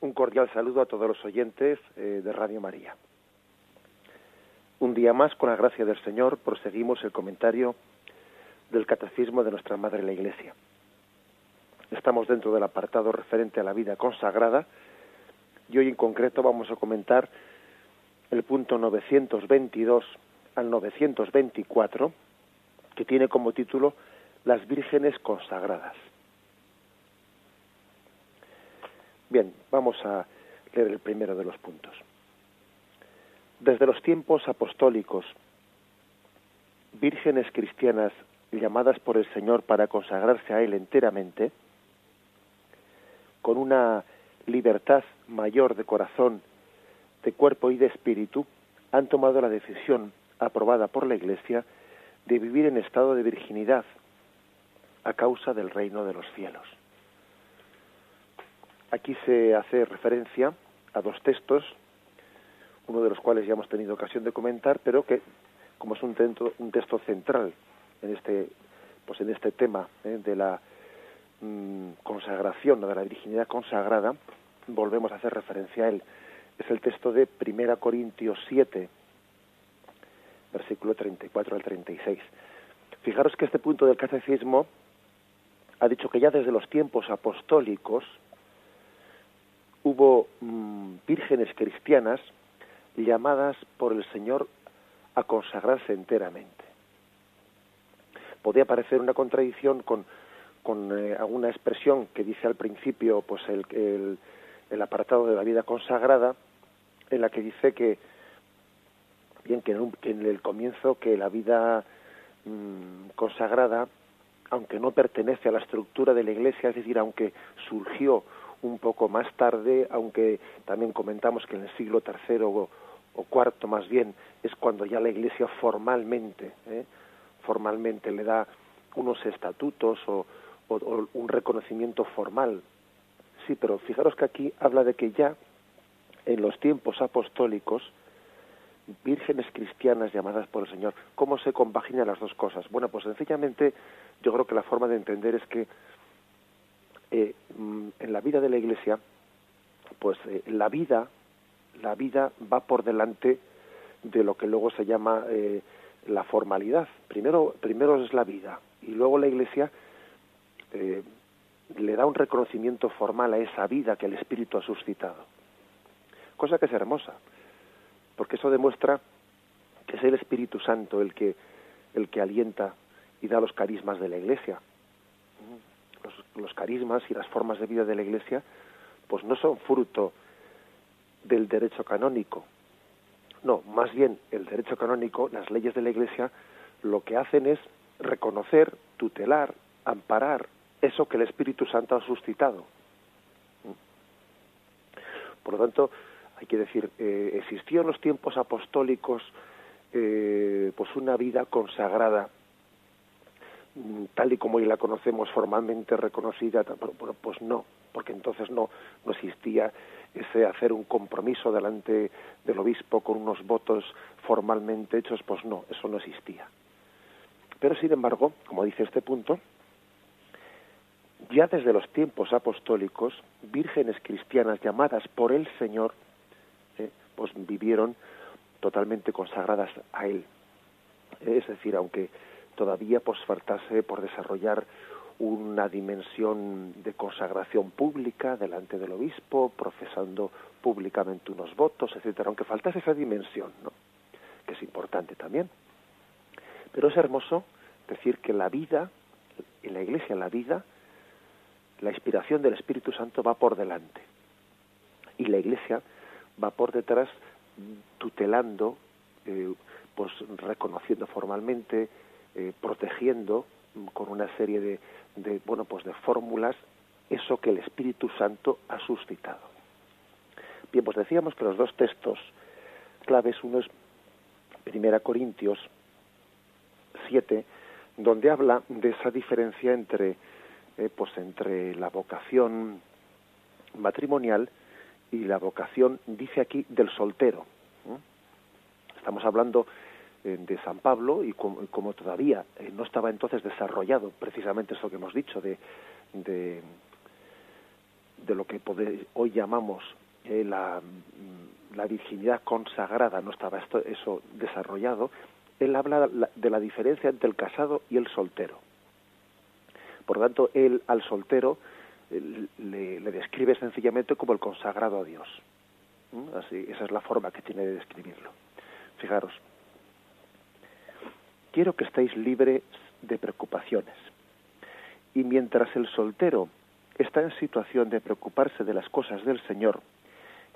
Un cordial saludo a todos los oyentes eh, de Radio María. Un día más, con la gracia del Señor, proseguimos el comentario del Catecismo de nuestra Madre la Iglesia. Estamos dentro del apartado referente a la vida consagrada y hoy en concreto vamos a comentar el punto 922 al 924, que tiene como título Las vírgenes consagradas. Bien, vamos a leer el primero de los puntos. Desde los tiempos apostólicos, vírgenes cristianas llamadas por el Señor para consagrarse a Él enteramente, con una libertad mayor de corazón, de cuerpo y de espíritu, han tomado la decisión, aprobada por la Iglesia, de vivir en estado de virginidad a causa del reino de los cielos. Aquí se hace referencia a dos textos, uno de los cuales ya hemos tenido ocasión de comentar, pero que, como es un, texto central en este, pues en este tema ¿eh? de la mm, consagración, de la virginidad consagrada, volvemos a hacer referencia a él. Es el texto de Primera Corintios 7, versículo 34 al 36. Fijaros que este punto del catecismo ha dicho que ya desde los tiempos apostólicos, hubo mm, vírgenes cristianas llamadas por el Señor a consagrarse enteramente. Podría parecer una contradicción con, con eh, alguna expresión que dice al principio pues el, el, apartado de la vida consagrada, en la que dice que, bien, que en, el comienzo que la vida mm, consagrada, aunque no pertenece a la estructura de la Iglesia, es decir, aunque surgió un poco más tarde, aunque también comentamos que en el siglo III o, cuarto más bien es cuando ya la Iglesia formalmente, ¿eh? formalmente le da unos estatutos o, un reconocimiento formal. Sí, pero fijaros que aquí habla de que ya en los tiempos apostólicos, vírgenes cristianas llamadas por el Señor, ¿cómo se compaginan las dos cosas? Bueno, pues sencillamente yo creo que la forma de entender es que eh, mm, en la vida de la Iglesia, pues eh, la vida, la vida va por delante de lo que luego se llama eh, la formalidad. Primero, primero es la vida y luego la Iglesia le da un reconocimiento formal a esa vida que el Espíritu ha suscitado. Cosa que es hermosa, porque eso demuestra que es el Espíritu Santo el que, el que alienta y da los carismas de la Iglesia los, carismas y las formas de vida de la Iglesia, pues no son fruto del derecho canónico. No, más bien el derecho canónico, las leyes de la Iglesia, lo que hacen es reconocer, tutelar, amparar eso que el Espíritu Santo ha suscitado. Por lo tanto, hay que decir, eh, existió en los tiempos apostólicos eh, pues una vida consagrada tal y como hoy la conocemos formalmente reconocida, pues no, porque entonces no, no existía ese hacer un compromiso delante del obispo con unos votos formalmente hechos, pues no, eso no existía. Pero sin embargo, como dice este punto, ya desde los tiempos apostólicos, vírgenes cristianas llamadas por el Señor, eh, pues vivieron totalmente consagradas a Él. Es decir, aunque todavía pues faltase por desarrollar una dimensión de consagración pública delante del obispo, profesando públicamente unos votos, etcétera, aunque faltase esa dimensión, ¿no? que es importante también. Pero es hermoso decir que la vida, en la iglesia la vida, la inspiración del Espíritu Santo va por delante. Y la iglesia va por detrás tutelando, eh, pues reconociendo formalmente, eh, protegiendo con una serie de, de, bueno pues de fórmulas eso que el Espíritu Santo ha suscitado. Bien, pues decíamos que los dos textos claves, uno es Primera Corintios 7, donde habla de esa diferencia entre, eh, pues entre la vocación matrimonial y la vocación, dice aquí, del soltero. Estamos hablando eh, de San Pablo y como, todavía eh, no estaba entonces desarrollado precisamente eso que hemos dicho de, de, lo que hoy llamamos eh, la, mm, la, virginidad consagrada, no estaba esto, eso desarrollado, él habla de la diferencia entre el casado y el soltero. Por lo tanto, él al soltero le, describe sencillamente como el consagrado a Dios. ¿Mm? Así, esa es la forma que tiene de describirlo. Fijaros, quiero que estéis libres de preocupaciones. Y mientras el soltero está en situación de preocuparse de las cosas del Señor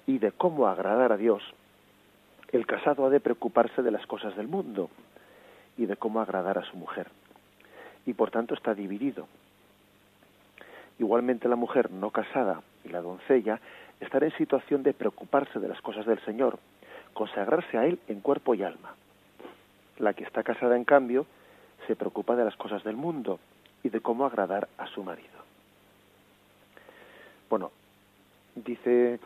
y de cómo agradar a Dios, el casado ha de preocuparse de las cosas del mundo y de cómo agradar a su mujer. Y por tanto está dividido. Igualmente la mujer no casada y la doncella estará en situación de preocuparse de las cosas del Señor, consagrarse a Él en cuerpo y alma. La que está casada, en cambio, se preocupa de las cosas del mundo y de cómo agradar a su marido. Bueno, dice,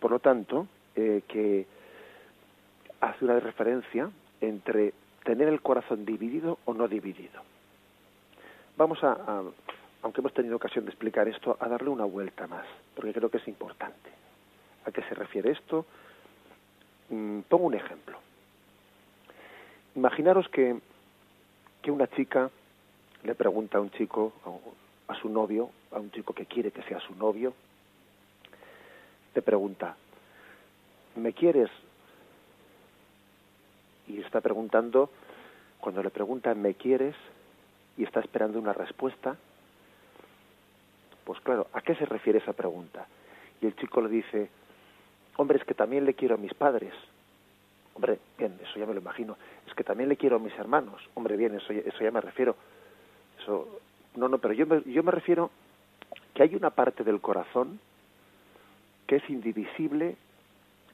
por lo tanto, eh, que hace una referencia entre tener el corazón dividido o no dividido. Vamos a aunque hemos tenido ocasión de explicar esto, a darle una vuelta más, porque creo que es importante. ¿A qué se refiere esto? Mm, pongo un ejemplo. Imaginaros que, que una chica le pregunta a un chico, a, su novio, a un chico que quiere que sea su novio, le pregunta, ¿me quieres? Y está preguntando, cuando le pregunta, ¿me quieres? Y está esperando una respuesta, pues claro, ¿a qué se refiere esa pregunta? Y el chico le dice, hombre, es que también le quiero a mis padres. Hombre, bien, eso ya me lo imagino. Es que también le quiero a mis hermanos. Hombre, bien, eso, ya me refiero. Eso, no, no, pero yo me, yo me refiero que hay una parte del corazón que es indivisible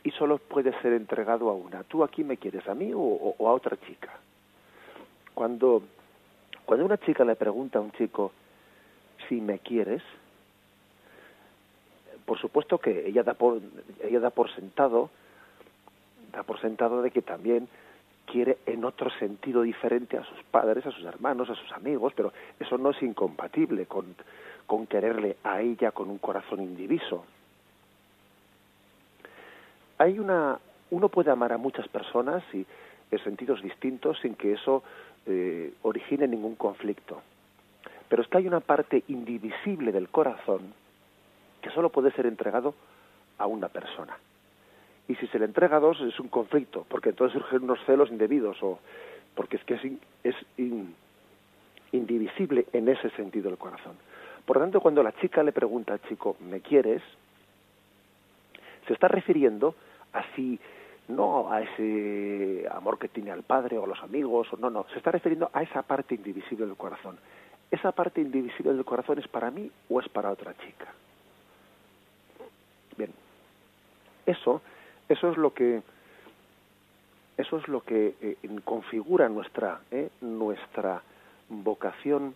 y solo puede ser entregado a una. ¿Tú aquí me quieres a mí o, o a otra chica? Cuando, cuando una chica le pregunta a un chico, si me quieres, por supuesto que ella da por, ella da por sentado, da por sentado de que también quiere en otro sentido diferente a sus padres, a sus hermanos, a sus amigos, pero eso no es incompatible con, con quererle a ella con un corazón indiviso. Hay una, uno puede amar a muchas personas y en sentidos distintos sin que eso eh, origine ningún conflicto. Pero es que hay una parte indivisible del corazón que solo puede ser entregado a una persona. Y si se le entrega a dos es un conflicto, porque entonces surgen unos celos indebidos, o porque es que es, es indivisible en ese sentido el corazón. Por lo tanto, cuando la chica le pregunta al chico, ¿me quieres? Se está refiriendo así, no a ese amor que tiene al padre o a los amigos, o no, no, se está refiriendo a esa parte indivisible del corazón esa parte indivisible del corazón es para mí o es para otra chica. Bien, eso, eso es lo que, eso es lo que eh, configura nuestra, eh, nuestra vocación,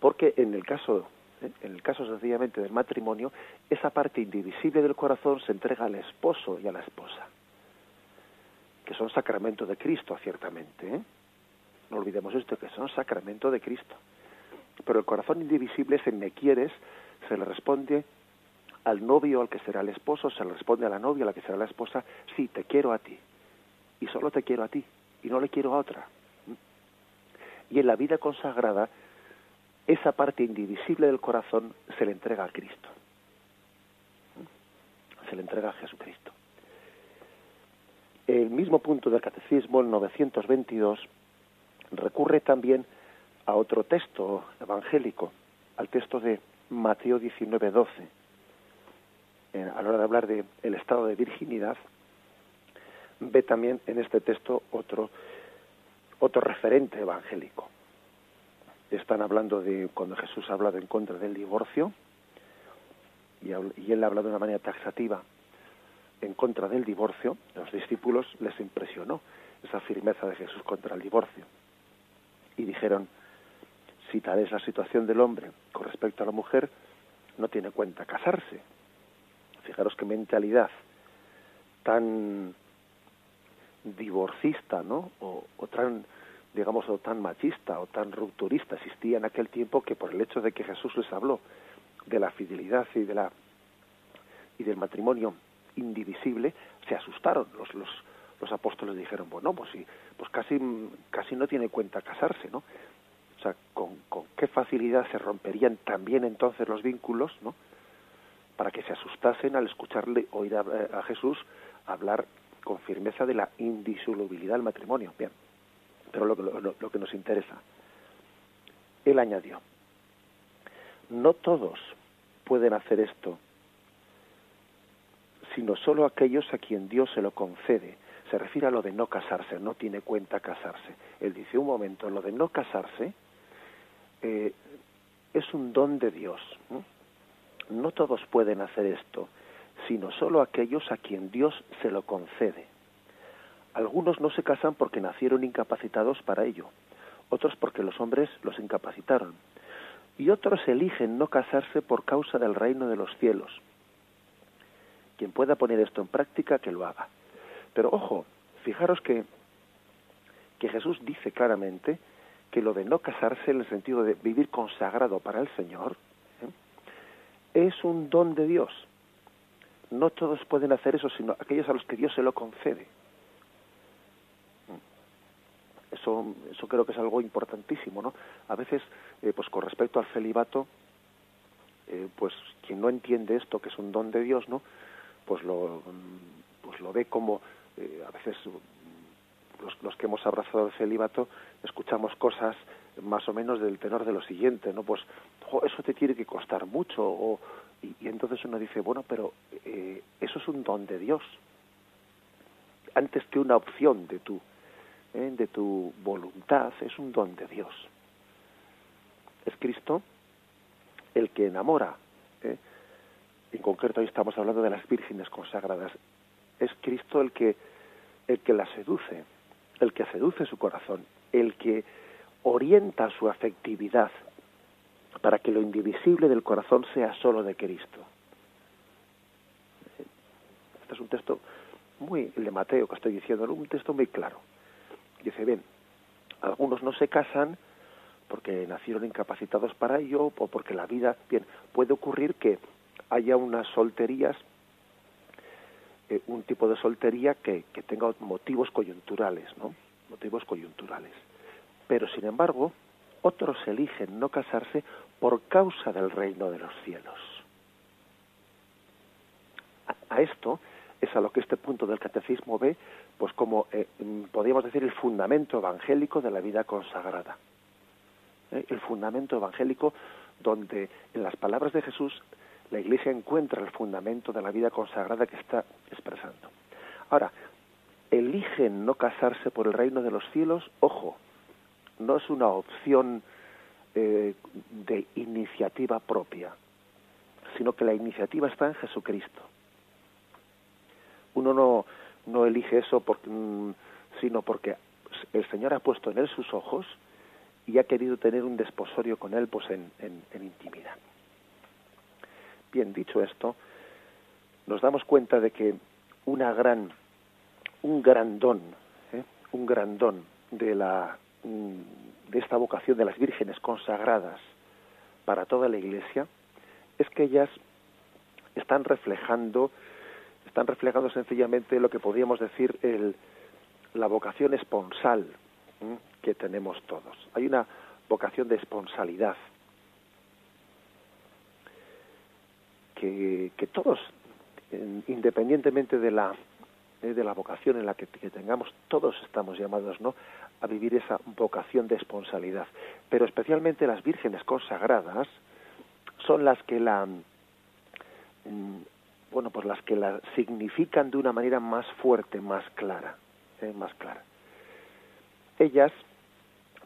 porque en el caso, eh, en el caso sencillamente del matrimonio, esa parte indivisible del corazón se entrega al esposo y a la esposa, que son sacramento de Cristo, ciertamente. No olvidemos esto, que son sacramento de Cristo pero el corazón indivisible, ese me quieres, se le responde al novio al que será el esposo, se le responde a la novia a la que será la esposa, sí, te quiero a ti, y solo te quiero a ti, y no le quiero a otra. Y en la vida consagrada, esa parte indivisible del corazón se le entrega a Cristo. Se le entrega a Jesucristo. El mismo punto del Catecismo, el 922, recurre también a otro texto evangélico, al texto de Mateo 19, 12. A la hora de hablar del el estado de virginidad, ve también en este texto otro, otro referente evangélico. Están hablando de cuando Jesús ha hablado en contra del divorcio, y, y él habla de una manera taxativa en contra del divorcio, los discípulos les impresionó esa firmeza de Jesús contra el divorcio. Y dijeron, si tal es la situación del hombre con respecto a la mujer, no tiene cuenta casarse. Qué mentalidad tan divorcista, ¿no? O, tan, digamos, o tan machista o tan rupturista existía en aquel tiempo que por el hecho de que Jesús les habló de la fidelidad y de la y del matrimonio indivisible, se asustaron los, los, los apóstoles dijeron, bueno, pues sí, pues casi, casi no tiene cuenta casarse, ¿no? O sea, con, con qué facilidad se romperían también entonces los vínculos, ¿no? Para que se asustasen al escucharle oír a, a Jesús hablar con firmeza de la indisolubilidad del matrimonio. Bien, pero lo, lo, que nos interesa. Él añadió, no todos pueden hacer esto, sino solo aquellos a quien Dios se lo concede. Se refiere a lo de no casarse, no tiene cuenta casarse. Él dice, un momento, lo de no casarse eh, es un don de Dios. No todos pueden hacer esto, sino solo aquellos a quien Dios se lo concede. Algunos no se casan porque nacieron incapacitados para ello, otros porque los hombres los incapacitaron, y otros eligen no casarse por causa del reino de los cielos. Quien pueda poner esto en práctica, que lo haga. Pero ojo, fijaros que, que Jesús dice claramente que lo de no casarse en el sentido de vivir consagrado para el Señor. Es un don de Dios. No todos pueden hacer eso, sino aquellos a los que Dios se lo concede. Eso, eso creo que es algo importantísimo, ¿no? A veces, eh, pues con respecto al celibato, eh, pues quien no entiende esto, que es un don de Dios, ¿no? Pues lo, pues lo ve como, eh, a veces los, los, que hemos abrazado el celibato escuchamos cosas más o menos del tenor de lo siguiente, ¿no? Pues eso te tiene que costar mucho, o, y, entonces uno dice, bueno, pero eh, eso es un don de Dios, antes que una opción de tu, ¿eh? de tu voluntad, es un don de Dios. Es Cristo el que enamora. ¿eh? En concreto hoy estamos hablando de las vírgenes consagradas. Es Cristo el que el que la seduce, el que seduce su corazón, el que orienta su afectividad para que lo indivisible del corazón sea solo de Cristo. Este es un texto muy, de Mateo que estoy diciendo, un texto muy claro. Dice, bien, algunos no se casan porque nacieron incapacitados para ello o porque la vida, bien, puede ocurrir que haya unas solterías, eh, un tipo de soltería que, que tenga motivos coyunturales, ¿no? Motivos coyunturales. Pero, sin embargo, otros eligen no casarse por causa del reino de los cielos. A, esto es a lo que este punto del catecismo ve, pues como eh, podríamos decir el fundamento evangélico de la vida consagrada. ¿Eh? El fundamento evangélico donde en las palabras de Jesús la Iglesia encuentra el fundamento de la vida consagrada que está expresando. Ahora, eligen no casarse por el reino de los cielos, ojo, no es una opción eh, de iniciativa propia, sino que la iniciativa está en Jesucristo. Uno no, no elige eso mm, sino porque el Señor ha puesto en él sus ojos y ha querido tener un desposorio con él pues en, en, intimidad. Bien, dicho esto, nos damos cuenta de que una gran, un gran don, ¿eh? un gran don de la de esta vocación de las vírgenes consagradas para toda la Iglesia es que ellas están reflejando están reflejando sencillamente lo que podríamos decir el, la vocación esponsal ¿eh? que tenemos todos. Hay una vocación de esponsalidad que, que todos, independientemente de la de la vocación en la que, tengamos, todos estamos llamados ¿no? a vivir esa vocación de esponsalidad. Pero especialmente las vírgenes consagradas son las que la bueno, pues las que la significan de una manera más fuerte, más clara, ¿eh? más clara. Ellas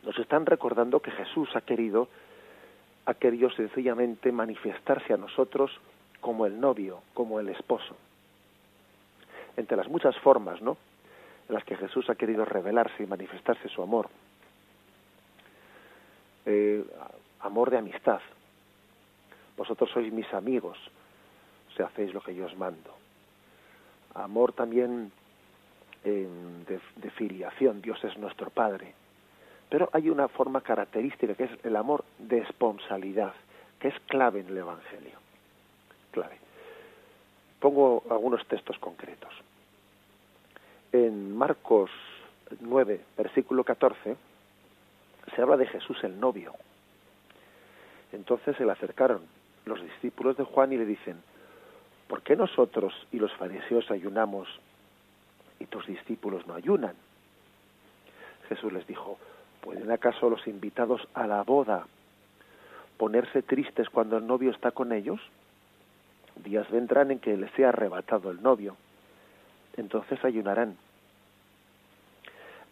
nos están recordando que Jesús ha querido, ha querido sencillamente manifestarse a nosotros como el novio, como el esposo. Entre las muchas formas, ¿no? En las que Jesús ha querido revelarse y manifestarse su amor. Eh, amor de amistad. Vosotros sois mis amigos, si hacéis lo que yo os mando. Amor también eh, de, de, filiación, Dios es nuestro Padre. Pero hay una forma característica que es el amor de esponsalidad, que es clave en el Evangelio. Clave. Pongo algunos textos concretos. En Marcos 9, versículo 14, se habla de Jesús el novio. Entonces se le acercaron los discípulos de Juan y le dicen, ¿por qué nosotros y los fariseos ayunamos y tus discípulos no ayunan? Jesús les dijo, ¿pueden acaso los invitados a la boda ponerse tristes cuando el novio está con ellos? Días vendrán en que les sea arrebatado el novio. Entonces ayunarán.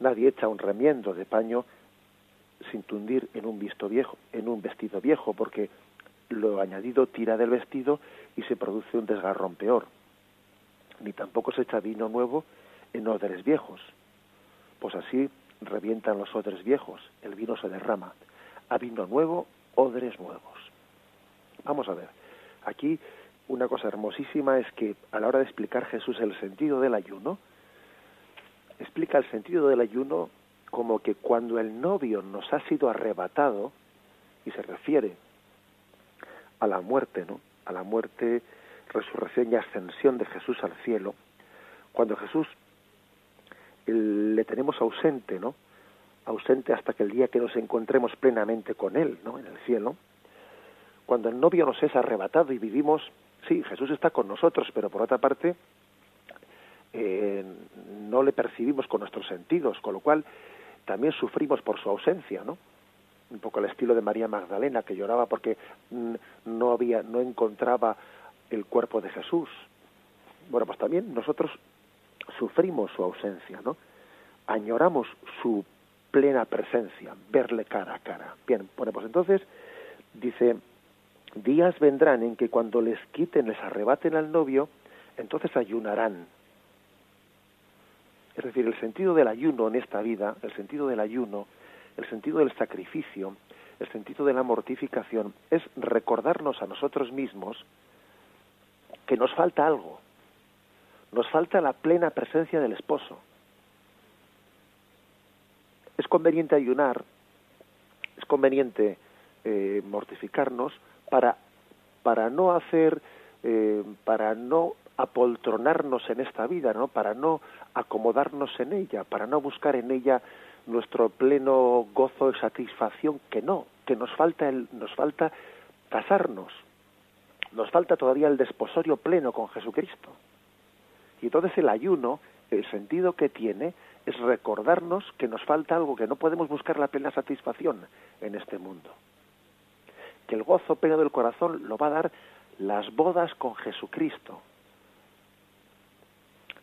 Nadie echa un remiendo de paño sin tundir en un visto viejo, en un vestido viejo, porque lo añadido tira del vestido y se produce un desgarrón peor. Ni tampoco se echa vino nuevo en odres viejos, pues así revientan los odres viejos, el vino se derrama. A vino nuevo, odres nuevos. Vamos a ver, aquí una cosa hermosísima es que a la hora de explicar Jesús el sentido del ayuno, explica el sentido del ayuno como que cuando el novio nos ha sido arrebatado, y se refiere a la muerte, ¿no? A la muerte, resurrección y ascensión de Jesús al cielo, cuando Jesús le tenemos ausente, ¿no? Ausente hasta que el día que nos encontremos plenamente con Él, ¿no? En el cielo. Cuando el novio nos es arrebatado y vivimos, sí, Jesús está con nosotros, pero por otra parte eh, no le percibimos con nuestros sentidos, con lo cual también sufrimos por su ausencia, ¿no? Un poco al estilo de María Magdalena que lloraba porque mm, no había, no encontraba el cuerpo de Jesús. Bueno, pues también nosotros sufrimos su ausencia, ¿no? Añoramos su plena presencia, verle cara a cara. Bien, bueno, pues entonces dice, días vendrán en que cuando les quiten, les arrebaten al novio, entonces ayunarán. Es decir, el sentido del ayuno en esta vida, el sentido del ayuno, el sentido del sacrificio, el sentido de la mortificación, es recordarnos a nosotros mismos que nos falta algo, nos falta la plena presencia del esposo. Es conveniente ayunar, es conveniente eh, mortificarnos para, para no hacer, eh, para no apoltronarnos en esta vida, ¿no? Para no acomodarnos en ella, para no buscar en ella nuestro pleno gozo y satisfacción, que no, que nos falta el, nos falta casarnos, nos falta todavía el desposorio pleno con Jesucristo. Y entonces el ayuno, el sentido que tiene, es recordarnos que nos falta algo, que no podemos buscar la plena satisfacción en este mundo. Que el gozo pleno del corazón lo va a dar las bodas con Jesucristo.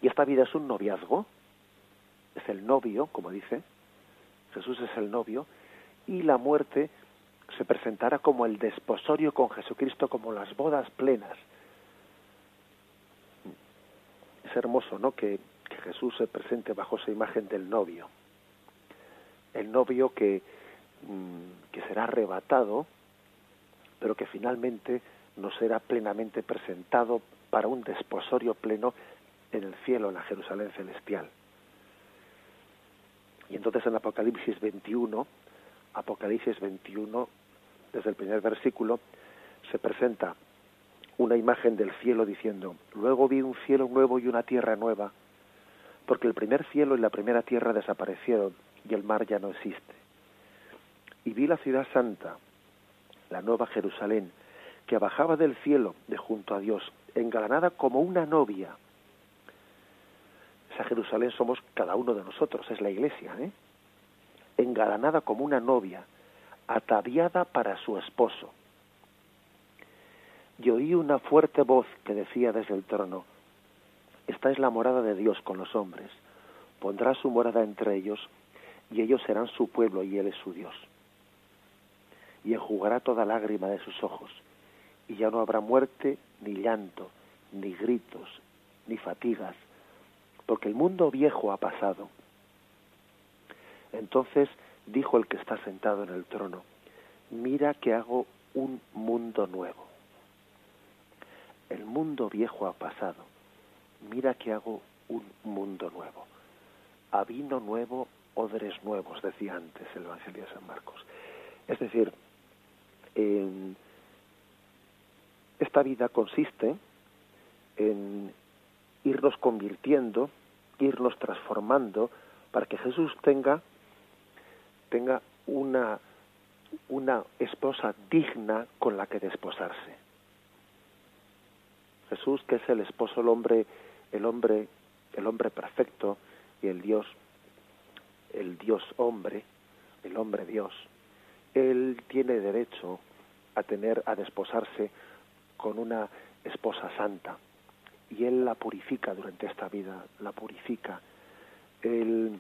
Y esta vida es un noviazgo, es el novio, como dice, Jesús es el novio, y la muerte se presentará como el desposorio con Jesucristo, como las bodas plenas es hermoso, ¿no? Que, Jesús se presente bajo esa imagen del novio. El novio que, mm, que será arrebatado, pero que finalmente no será plenamente presentado para un desposorio pleno en el cielo, en la Jerusalén celestial. Y entonces en Apocalipsis 21, Apocalipsis 21, desde el primer versículo, se presenta una imagen del cielo diciendo, luego vi un cielo nuevo y una tierra nueva, porque el primer cielo y la primera tierra desaparecieron y el mar ya no existe. Y vi la ciudad santa, la nueva Jerusalén, que bajaba del cielo de junto a Dios, engalanada como una novia. Esa Jerusalén somos cada uno de nosotros, es la iglesia, ¿eh? engalanada como una novia, ataviada para su esposo y oí una fuerte voz que decía desde el trono, Esta es la morada de Dios con los hombres, pondrá su morada entre ellos, y ellos serán su pueblo y Él es su Dios. Y enjugará toda lágrima de sus ojos, y ya no habrá muerte, ni llanto, ni gritos, ni fatigas, porque el mundo viejo ha pasado. Entonces dijo el que está sentado en el trono, mira que hago un mundo nuevo el mundo viejo ha pasado, mira que hago un mundo nuevo. A vino nuevo, odres nuevos, decía antes el Evangelio de San Marcos. Es decir, esta vida consiste en irnos convirtiendo, irnos transformando, para que Jesús tenga, tenga una, una esposa digna con la que desposarse. Jesús, que es el esposo, el hombre, el hombre, el hombre perfecto y el Dios, el Dios hombre, el hombre Dios, él tiene derecho a tener, a desposarse con una esposa santa. Y él la purifica durante esta vida, la purifica. Él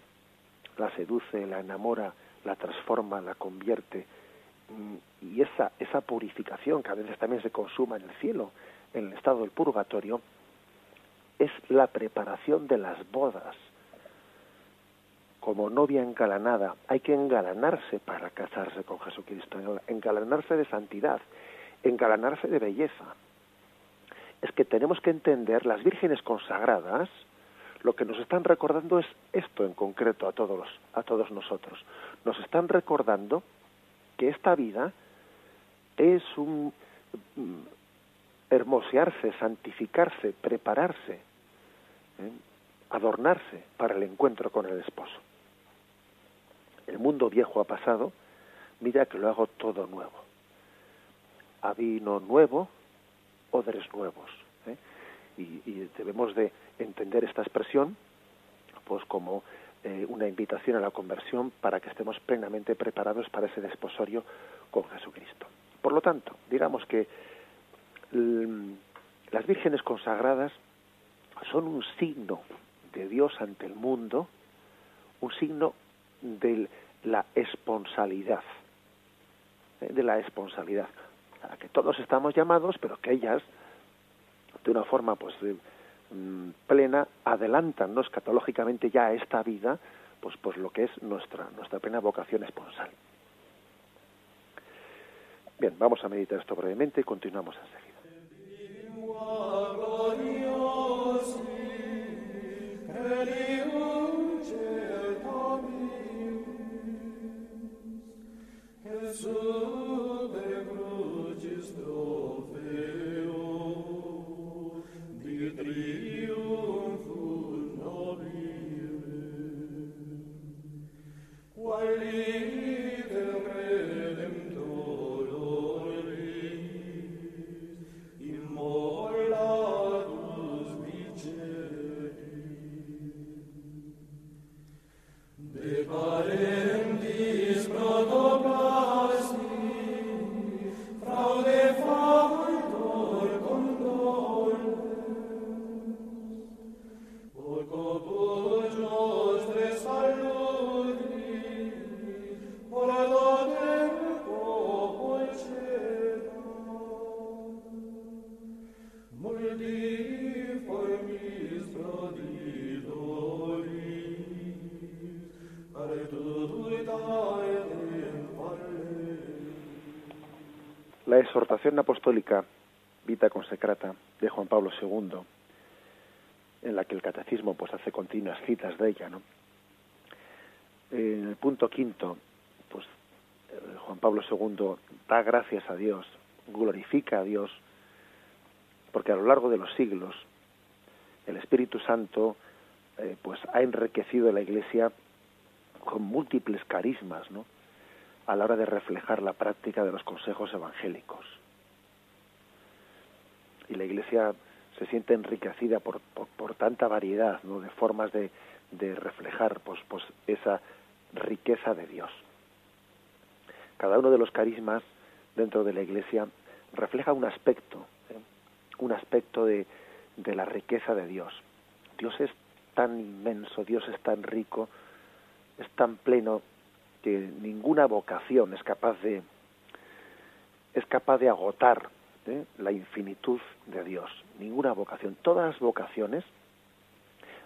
la seduce, la enamora, la transforma, la convierte. Mm, y esa, esa purificación, que a veces también se consuma en el cielo, en el estado del purgatorio, es la preparación de las bodas. Como novia engalanada, hay que engalanarse para casarse con Jesucristo, engalanarse de santidad, engalanarse de belleza. Es que tenemos que entender las vírgenes consagradas, lo que nos están recordando es esto en concreto a todos, a todos nosotros. Nos están recordando que esta vida es un mm, hermosearse, santificarse, prepararse, ¿eh? adornarse para el encuentro con el esposo. El mundo viejo ha pasado, mira que lo hago todo nuevo. A vino nuevo, odres nuevos. ¿eh? Y, debemos de entender esta expresión pues como eh, una invitación a la conversión para que estemos plenamente preparados para ese desposorio con Jesucristo. Por lo tanto, digamos que las vírgenes consagradas son un signo de Dios ante el mundo, un signo de la esponsalidad, ¿eh? de la esponsalidad, a que todos estamos llamados, pero que ellas, de una forma pues mm, plena, adelantan ¿no? escatológicamente ya a esta vida, pues, pues lo que es nuestra, nuestra plena vocación esponsal. Bien, vamos a meditar esto brevemente y continuamos enseguida. La exhortación apostólica Vita Consecrata de Juan Pablo II, en la que el catecismo pues hace continuas citas de ella. En el punto quinto, pues eh, Juan Pablo II da gracias a Dios, glorifica a Dios, porque a lo largo de los siglos el Espíritu Santo eh, pues ha enriquecido la Iglesia con múltiples carismas, ¿no? a la hora de reflejar la práctica de los consejos evangélicos. Iglesia se siente enriquecida por, por, tanta variedad ¿no? de formas de, de reflejar pues, pues esa riqueza de Dios. Cada uno de los carismas dentro de la Iglesia refleja un aspecto, ¿eh? un aspecto de, de la riqueza de Dios. Dios es tan inmenso, Dios es tan rico, es tan pleno que ninguna vocación es capaz de es capaz de agotar la infinitud de Dios. Ninguna vocación. Todas las vocaciones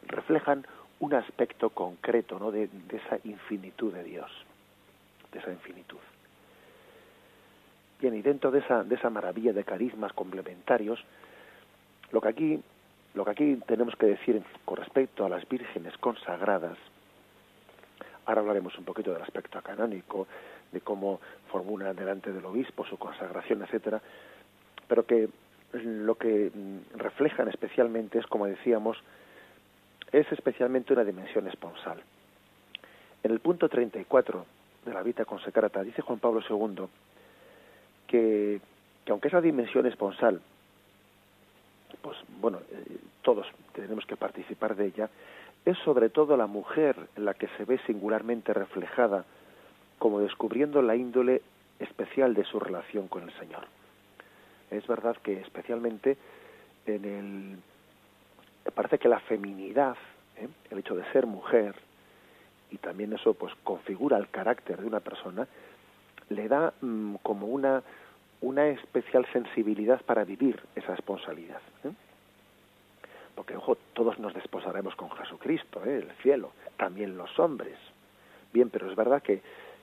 reflejan un aspecto concreto ¿no? de, esa infinitud de Dios. De esa infinitud. Bien, y dentro de esa, de esa maravilla de carismas complementarios, lo que aquí, lo que aquí tenemos que decir con respecto a las vírgenes consagradas Ahora hablaremos un poquito del aspecto canónico, de cómo formulan delante del obispo su consagración, etcétera, pero que lo que reflejan especialmente es, como decíamos, es especialmente una dimensión esponsal. En el punto 34 de la Vita Consecrata dice Juan Pablo II que, que aunque esa dimensión esponsal, pues bueno, eh, todos tenemos que participar de ella, es sobre todo la mujer la que se ve singularmente reflejada como descubriendo la índole especial de su relación con el Señor. Es verdad que especialmente en el parece que la feminidad, ¿eh? el hecho de ser mujer y también eso pues configura el carácter de una persona, le da mm, como una una especial sensibilidad para vivir esa esponsalidad. ¿eh? Porque, ojo, todos nos desposaremos con Jesucristo, ¿eh? el cielo, también los hombres. Bien, pero es verdad que,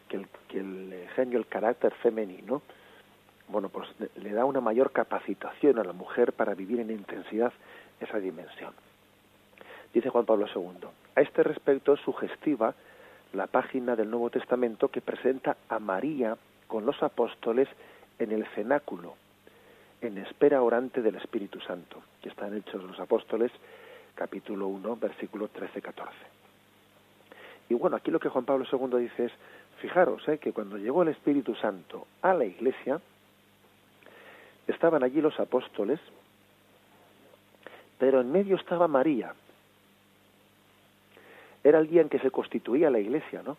que, el, que el genio, el carácter femenino, bueno, pues le da una mayor capacitación a la mujer para vivir en intensidad esa dimensión. Dice Juan Pablo II, a este respecto es sugestiva la página del Nuevo Testamento que presenta a María con los apóstoles en el cenáculo, en espera orante del Espíritu Santo, que está en Hechos de los Apóstoles, capítulo 1, versículo 13-14. Y bueno, aquí lo que Juan Pablo II dice es, fijaros, eh, que cuando llegó el Espíritu Santo a la iglesia, estaban allí los apóstoles, pero en medio estaba María. Era el día en que se constituía la iglesia, ¿no?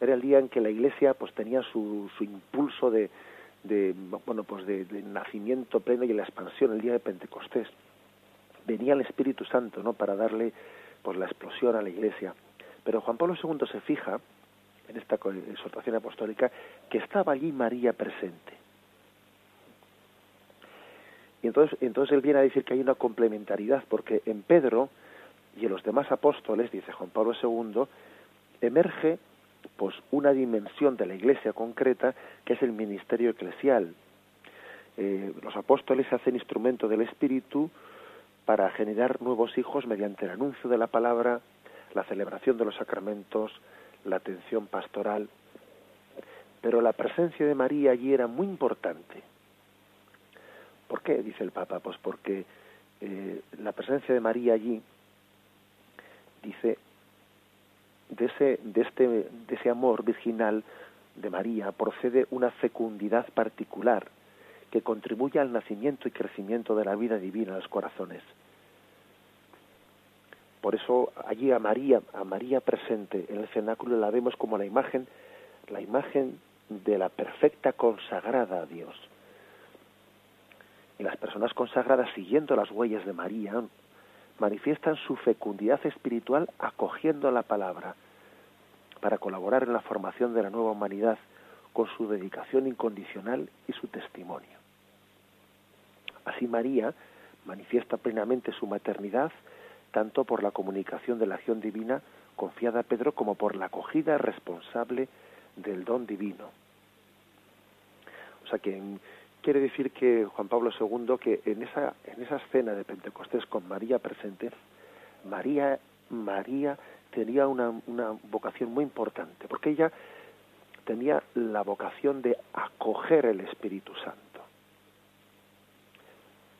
Era el día en que la Iglesia pues tenía su, su impulso de, de bueno pues de, nacimiento pleno y la expansión el día de Pentecostés. Venía el Espíritu Santo, ¿no? Para darle pues la explosión a la Iglesia. Pero Juan Pablo II se fija en esta exhortación apostólica que estaba allí María presente. Y entonces, él viene a decir que hay una complementariedad, porque en Pedro y en los demás apóstoles, dice Juan Pablo II, emerge pues una dimensión de la Iglesia concreta que es el ministerio eclesial. Eh, los apóstoles se hacen instrumento del Espíritu para generar nuevos hijos mediante el anuncio de la palabra, la celebración de los sacramentos, la atención pastoral. Pero la presencia de María allí era muy importante. ¿Por qué? Dice el Papa. Pues porque eh, la presencia de María allí, dice, de ese, de este, de ese amor virginal de María procede una fecundidad particular que contribuye al nacimiento y crecimiento de la vida divina en los corazones. Por eso allí a María, a María presente en el cenáculo la vemos como la imagen, la imagen de la perfecta consagrada a Dios. Las personas consagradas siguiendo las huellas de María manifiestan su fecundidad espiritual acogiendo la palabra para colaborar en la formación de la nueva humanidad con su dedicación incondicional y su testimonio. Así María manifiesta plenamente su maternidad tanto por la comunicación de la acción divina confiada a Pedro como por la acogida responsable del don divino. O sea que quiere decir que Juan Pablo II que en esa en esa escena de Pentecostés con María presente, María María tenía una, una vocación muy importante, porque ella tenía la vocación de acoger el Espíritu Santo.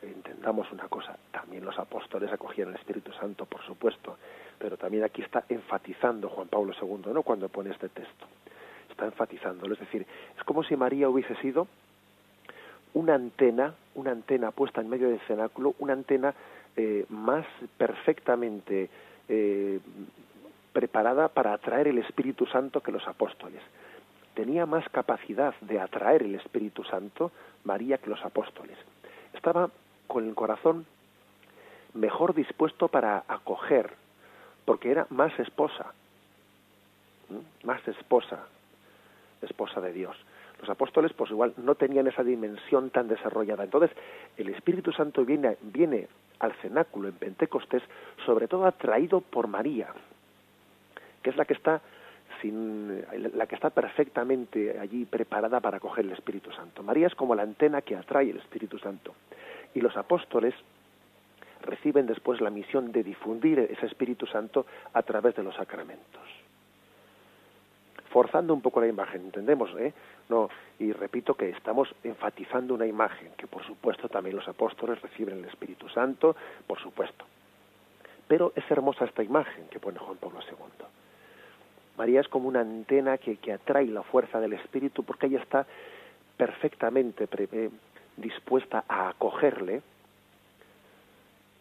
Entendamos una cosa, también los apóstoles acogían el Espíritu Santo, por supuesto, pero también aquí está enfatizando Juan Pablo II, ¿no? Cuando pone este texto. Está enfatizándolo, es decir, es como si María hubiese sido una antena, una antena puesta en medio del cenáculo, una antena eh, más perfectamente eh, preparada para atraer el Espíritu Santo que los apóstoles. Tenía más capacidad de atraer el Espíritu Santo María que los apóstoles. Estaba con el corazón mejor dispuesto para acoger, porque era más esposa, más esposa, esposa de Dios. Los apóstoles, pues igual, no tenían esa dimensión tan desarrollada. Entonces, el Espíritu Santo viene, al cenáculo en Pentecostés, sobre todo atraído por María, que es la que está sin, la que está perfectamente allí preparada para acoger el Espíritu Santo. María es como la antena que atrae el Espíritu Santo. Y los apóstoles reciben después la misión de difundir ese Espíritu Santo a través de los sacramentos. forzando un poco la imagen, entendemos, ¿eh? No, y repito que estamos enfatizando una imagen, que por supuesto también los apóstoles reciben el Espíritu Santo, por supuesto. Pero es hermosa esta imagen que pone Juan Pablo II. María es como una antena que, que atrae la fuerza del Espíritu porque ella está perfectamente eh, dispuesta a acogerle,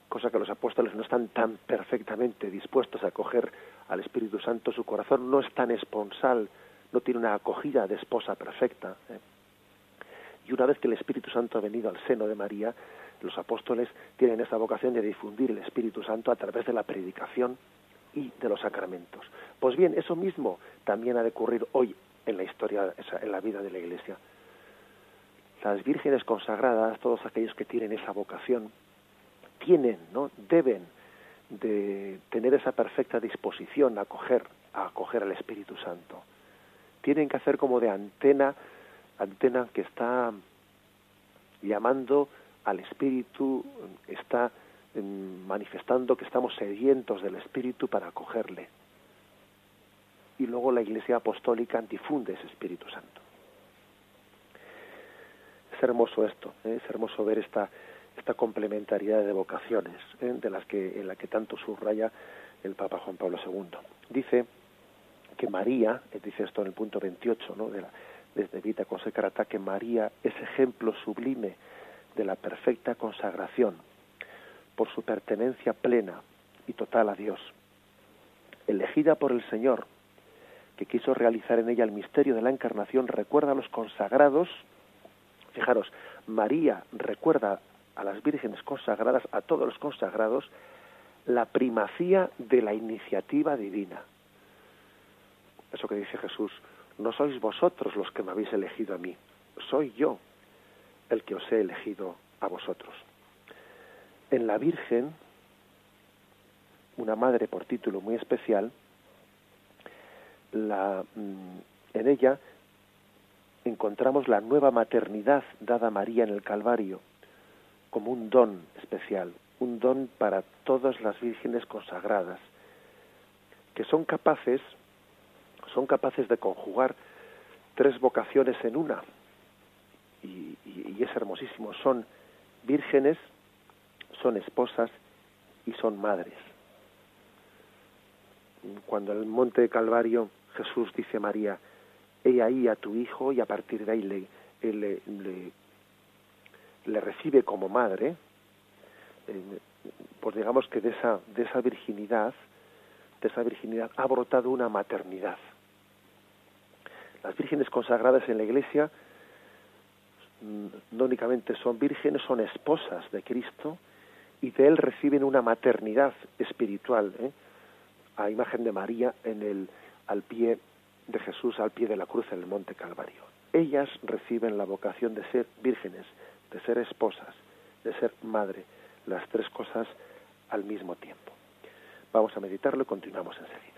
cosa que los apóstoles no están tan perfectamente dispuestos a acoger al Espíritu Santo, su corazón no es tan esponsal, no tiene una acogida de esposa perfecta. ¿eh? Y una vez que el Espíritu Santo ha venido al seno de María, los apóstoles tienen esa vocación de difundir el Espíritu Santo a través de la predicación y de los sacramentos. Pues bien, eso mismo también ha de ocurrir hoy en la historia, en la vida de la Iglesia. Las vírgenes consagradas, todos aquellos que tienen esa vocación, tienen, ¿no? deben de tener esa perfecta disposición a acoger, a acoger al Espíritu Santo. Tienen que hacer como de antena, antena que está llamando al Espíritu, está em, manifestando que estamos sedientos del Espíritu para acogerle. Y luego la Iglesia Apostólica difunde ese Espíritu Santo. Es hermoso esto, ¿eh? es hermoso ver esta, esta complementariedad de vocaciones ¿eh? de las que en la que tanto subraya el Papa Juan Pablo II. Dice que María, eh, dice esto en el punto 28 ¿no? de la, desde Vita Consecrata, que María es ejemplo sublime de la perfecta consagración por su pertenencia plena y total a Dios. Elegida por el Señor, que quiso realizar en ella el misterio de la encarnación, recuerda a los consagrados, fijaros, María recuerda a las vírgenes consagradas, a todos los consagrados, la primacía de la iniciativa divina. Eso que dice Jesús, no sois vosotros los que me habéis elegido a mí, soy yo el que os he elegido a vosotros. En la Virgen, una madre por título muy especial, la, mm, en ella encontramos la nueva maternidad dada a María en el Calvario, como un don especial, un don para todas las vírgenes consagradas, que son capaces, son capaces de conjugar tres vocaciones en una. Y, es hermosísimo, son vírgenes, son esposas y son madres. Cuando en el monte de Calvario Jesús dice a María, he ahí a tu hijo y a partir de ahí le, le, le, le recibe como madre, eh, pues digamos que de esa, de esa virginidad, de esa virginidad ha brotado una maternidad. Las vírgenes consagradas en la iglesia mm, no únicamente son vírgenes, son esposas de Cristo y de él reciben una maternidad espiritual, ¿eh? a imagen de María en el, al pie de Jesús, al pie de la cruz en el monte Calvario. Ellas reciben la vocación de ser vírgenes, de ser esposas, de ser madre, las tres cosas al mismo tiempo. Vamos a meditarlo y continuamos enseguida.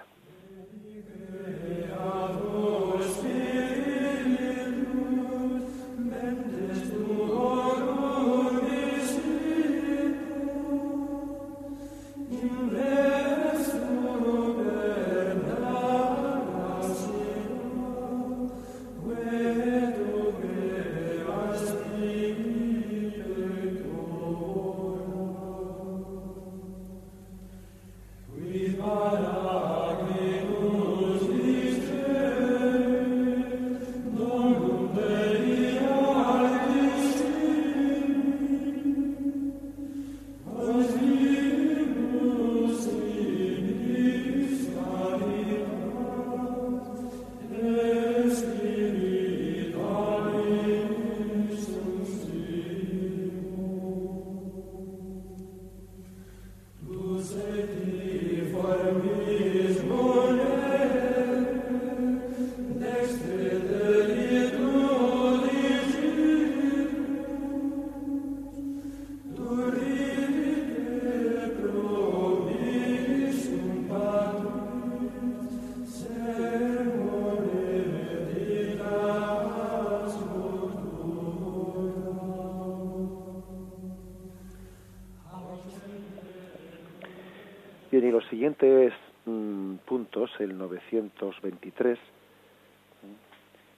Siguientes mm, puntos, el 923,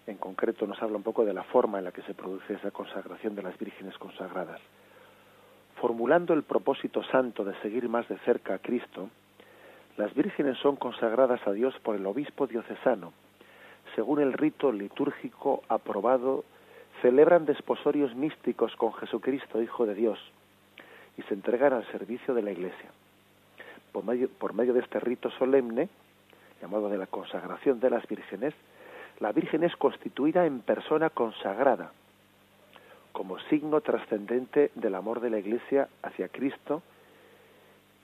en concreto nos habla un poco de la forma en la que se produce esa consagración de las vírgenes consagradas. Formulando el propósito santo de seguir más de cerca a Cristo, las vírgenes son consagradas a Dios por el obispo diocesano. Según el rito litúrgico aprobado, celebran desposorios místicos con Jesucristo, Hijo de Dios, y se entregan al servicio de la Iglesia. Por medio, de este rito solemne, llamado de la consagración de las vírgenes, la Virgen es constituida en persona consagrada, como signo trascendente del amor de la Iglesia hacia Cristo,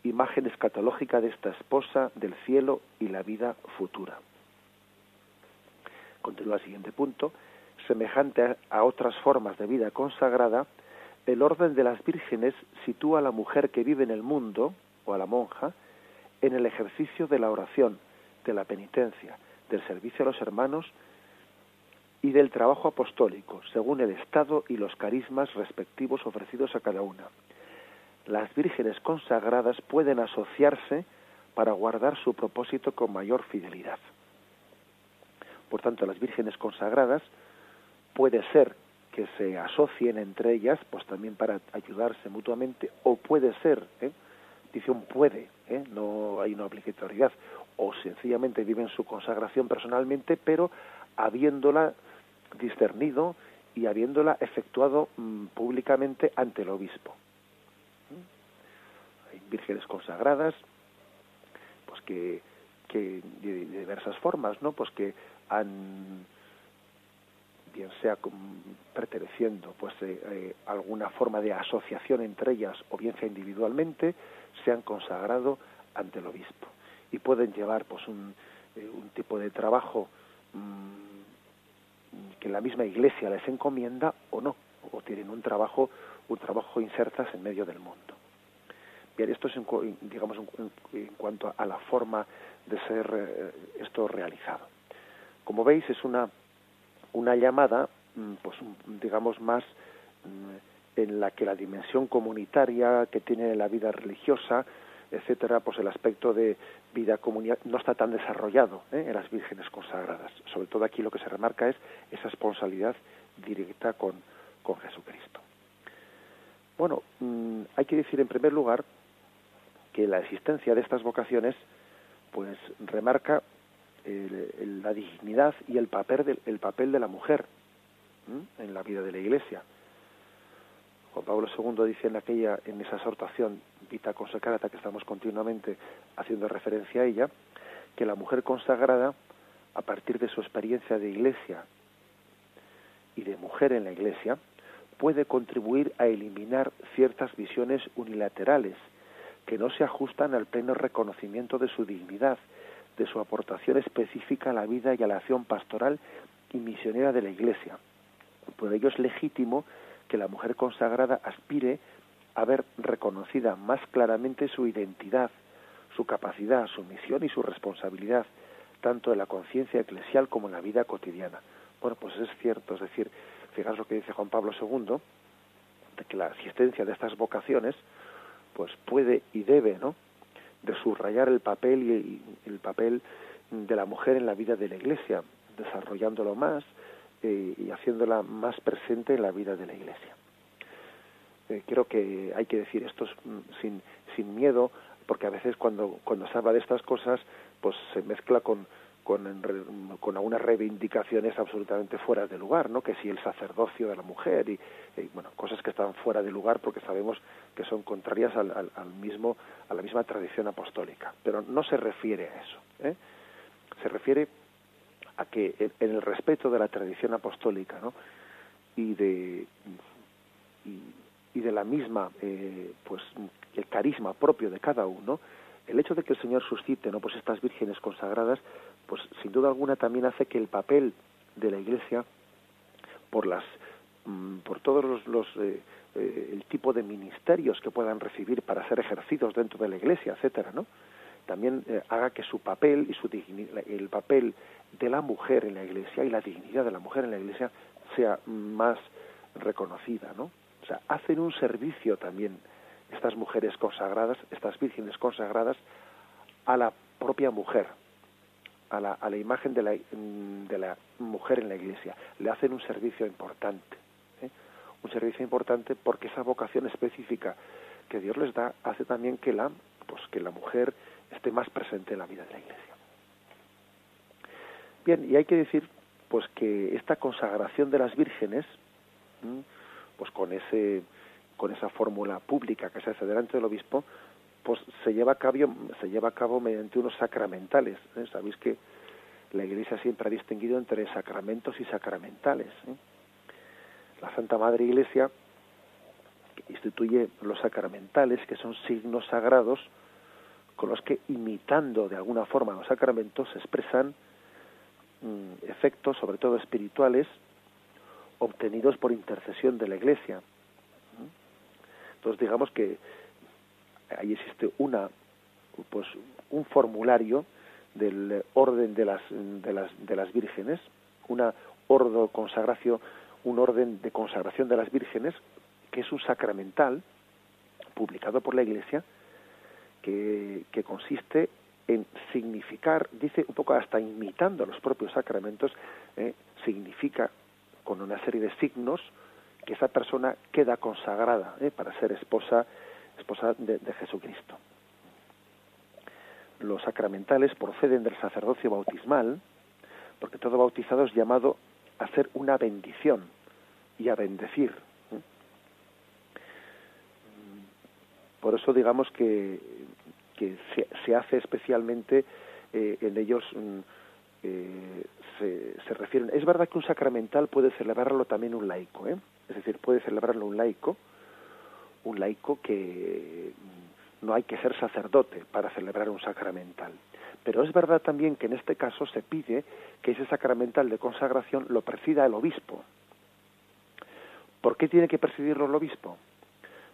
imagen escatológica de esta esposa del cielo y la vida futura. Continúa el siguiente punto. Semejante a otras formas de vida consagrada, el orden de las vírgenes sitúa a la mujer que vive en el mundo, o a la monja, en el ejercicio de la oración, de la penitencia, del servicio a los hermanos y del trabajo apostólico, según el estado y los carismas respectivos ofrecidos a cada una. Las vírgenes consagradas pueden asociarse para guardar su propósito con mayor fidelidad. Por tanto, las vírgenes consagradas puede ser que se asocien entre ellas, pues también para ayudarse mutuamente, o puede ser, ¿eh? Un puede, ¿eh? no hay una obligatoriedad, o sencillamente viven su consagración personalmente, pero habiéndola discernido y habiéndola efectuado mm, públicamente ante el obispo. ¿Mm? Hay vírgenes consagradas, pues que, que de, diversas formas, ¿no? Pues que han bien sea perteneciendo pues eh, eh, alguna forma de asociación entre ellas o bien sea individualmente se han consagrado ante el obispo y pueden llevar pues un, eh, un tipo de trabajo mmm, que la misma iglesia les encomienda o no o tienen un trabajo un trabajo insertas en medio del mundo. Bien esto es en, digamos en, cuanto a la forma de ser eh, esto realizado. Como veis es una una llamada mm, pues digamos más mm, en la que la dimensión comunitaria que tiene la vida religiosa etcétera, pues el aspecto de vida comunitaria no está tan desarrollado ¿eh? en las vírgenes consagradas. Sobre todo aquí lo que se remarca es esa responsabilidad directa con, con Jesucristo. Bueno, mmm, hay que decir en primer lugar que la existencia de estas vocaciones pues remarca el, la dignidad y el papel de, el papel de la mujer en la vida de la Iglesia. Juan Pablo II dice en aquella, en esa exhortación Vita Consacrata que estamos continuamente haciendo referencia a ella, que la mujer consagrada, a partir de su experiencia de iglesia y de mujer en la iglesia, puede contribuir a eliminar ciertas visiones unilaterales que no se ajustan al pleno reconocimiento de su dignidad, de su aportación específica a la vida y a la acción pastoral y misionera de la Iglesia. Por ello es legítimo que la mujer consagrada aspire a ver reconocida más claramente su identidad, su capacidad, su misión y su responsabilidad, tanto en la conciencia eclesial como en la vida cotidiana. Bueno, pues es cierto, es decir, fijaos lo que dice Juan Pablo II, de que la existencia de estas vocaciones, pues puede y debe, ¿no?, de subrayar el papel y el papel de la mujer en la vida de la Iglesia, desarrollándolo más, eh, y haciéndola más presente en la vida de la Iglesia. Eh, creo que hay que decir esto mm, sin, sin miedo, porque a veces cuando, cuando se habla de estas cosas, pues se mezcla con, con, con algunas reivindicaciones absolutamente fuera de lugar, ¿no? Que si el sacerdocio de la mujer y, y, bueno, cosas que están fuera de lugar porque sabemos que son contrarias al, al, al, mismo a la misma tradición apostólica, pero no se refiere a eso, ¿eh? Se refiere a que en el respeto de la tradición apostólica ¿no? y de y, de la misma eh, pues el carisma propio de cada uno el hecho de que el Señor suscite no pues estas vírgenes consagradas pues sin duda alguna también hace que el papel de la Iglesia por las mm, por todos los, los eh, eh, el tipo de ministerios que puedan recibir para ser ejercidos dentro de la Iglesia etcétera no también eh, haga que su papel y su el papel de la mujer en la iglesia y la dignidad de la mujer en la iglesia sea más reconocida, ¿no? O sea, hacen un servicio también estas mujeres consagradas, estas vírgenes consagradas a la propia mujer, a la, a la imagen de la, de la mujer en la iglesia, le hacen un servicio importante, ¿eh? un servicio importante porque esa vocación específica que Dios les da hace también que la, pues que la mujer esté más presente en la vida de la iglesia. Bien, y hay que decir pues que esta consagración de las vírgenes, pues con ese con esa fórmula pública que se hace delante del obispo, pues se lleva a cabo, se lleva a cabo mediante unos sacramentales. ¿eh? Sabéis que la Iglesia siempre ha distinguido entre sacramentos y sacramentales. ¿eh? La Santa Madre Iglesia instituye los sacramentales, que son signos sagrados con los que, imitando de alguna forma los sacramentos, se expresan mm, efectos, sobre todo espirituales, obtenidos por intercesión de la Iglesia. Entonces digamos que ahí existe una pues un formulario del orden de las de las de las vírgenes, una ordo consagración, un orden de consagración de las vírgenes que es un sacramental publicado por la Iglesia que, consiste en significar, dice un poco hasta imitando los propios sacramentos, eh, significa con una serie de signos que esa persona queda consagrada ¿eh? para ser esposa, esposa de, Jesucristo. Los sacramentales proceden del sacerdocio bautismal, porque todo bautizado es llamado a ser una bendición y a bendecir. ¿eh? Por eso digamos que, que se, hace especialmente eh, en ellos mm, se, se, refieren. Es verdad que un sacramental puede celebrarlo también un laico, ¿eh? Es decir, puede celebrarlo un laico, un laico que no hay que ser sacerdote para celebrar un sacramental. Pero es verdad también que en este caso se pide que ese sacramental de consagración lo presida el obispo. ¿Por qué tiene que presidirlo el obispo?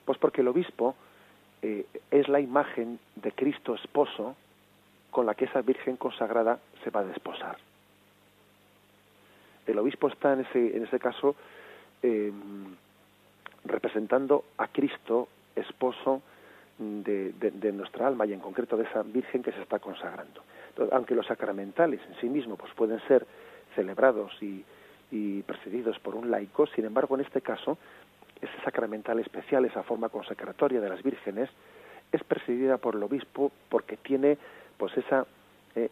Pues porque el obispo eh, es la imagen de Cristo esposo con la que esa Virgen consagrada se va a desposar. El obispo está en ese, en ese caso eh, representando a Cristo, esposo de, nuestra alma y en concreto de esa Virgen que se está consagrando. aunque los sacramentales en sí mismos pues, pueden ser celebrados y, y precedidos por un laico, sin embargo, en este caso, ese sacramental especial, esa forma consacratoria de las vírgenes, es presidida por el obispo porque tiene pues esa eh,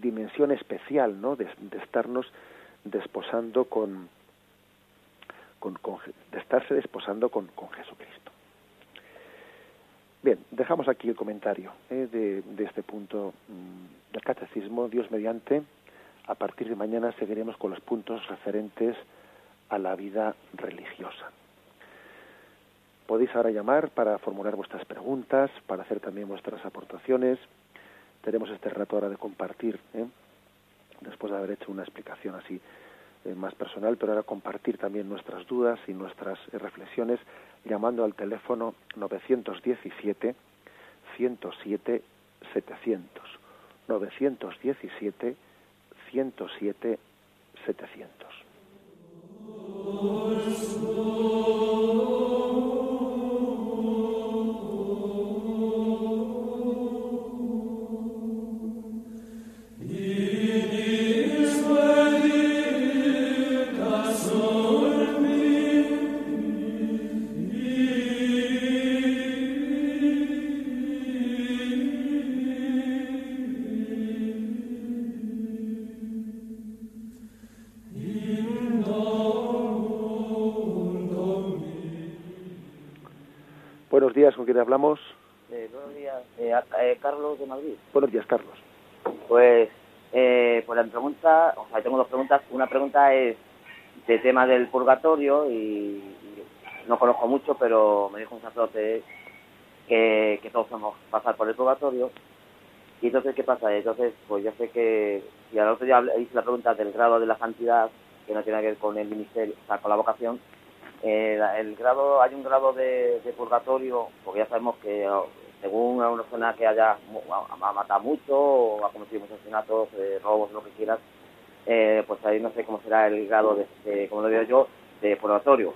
dimensión especial ¿no? de, de estarnos desposando con, de estarse desposando con, Jesucristo. Bien, dejamos aquí el comentario eh, de, este punto mm, del catecismo. Dios mediante, a partir de mañana seguiremos con los puntos referentes a la vida religiosa. Podéis ahora llamar para formular vuestras preguntas, para hacer también vuestras aportaciones. Tenemos este rato ahora de compartir, ¿eh? después de haber hecho una explicación así eh, más personal, pero ahora compartir también nuestras dudas y nuestras eh, reflexiones llamando al teléfono 917 107 700 917 107 700 ¿con Buenos días, Carlos. Pues, pues la pregunta, o sea, tengo dos preguntas. Una pregunta es de tema del purgatorio y, no conozco mucho, pero me dijo un sacerdote que, todos vamos a pasar por el purgatorio. Y entonces, ¿qué pasa? Entonces, pues ya sé que, y al otro día hice la pregunta del grado de la santidad, que no tiene que ver con el ministerio, o sea, con la vocación, eh, el grado, hay un grado de, purgatorio, porque ya sabemos que según una persona que haya matado mucho o ha cometido muchos asesinatos, eh, robos, lo que quieras, eh, pues ahí no sé cómo será el grado de, como lo digo yo, de purgatorio,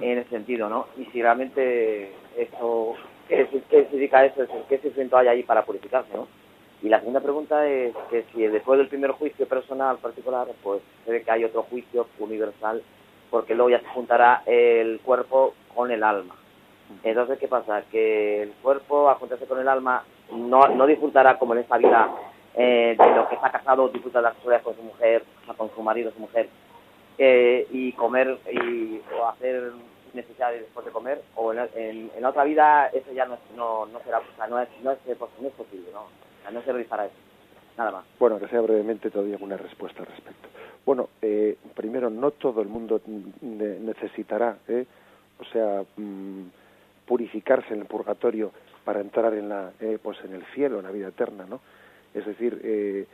en ese sentido, ¿no? Y si realmente esto, ¿qué, significa eso? ¿Qué sufrimiento hay ahí para purificarse, no? Y la segunda pregunta es que si después del primer juicio personal particular, pues se ve que hay otro juicio universal, porque luego ya se juntará el cuerpo con el alma. Entonces, ¿qué pasa? Que el cuerpo, al juntarse con el alma, no, no disfrutará como en esta vida eh, de lo que está casado, disfruta de la sexualidad con su mujer, con su marido, su mujer, eh, y comer y, o hacer necesidades después de comer, o en, en, la otra vida eso ya no, no, no será, o sea, no es, no es, no posible, ¿no? no se realizará eso. Nada más. Bueno, que sea brevemente todavía una respuesta al respecto. Bueno, eh, primero, no todo el mundo necesitará, ¿eh? o sea, mm, purificarse en el purgatorio para entrar en la, eh, pues en el cielo, en la vida eterna, ¿no? Es decir, eh,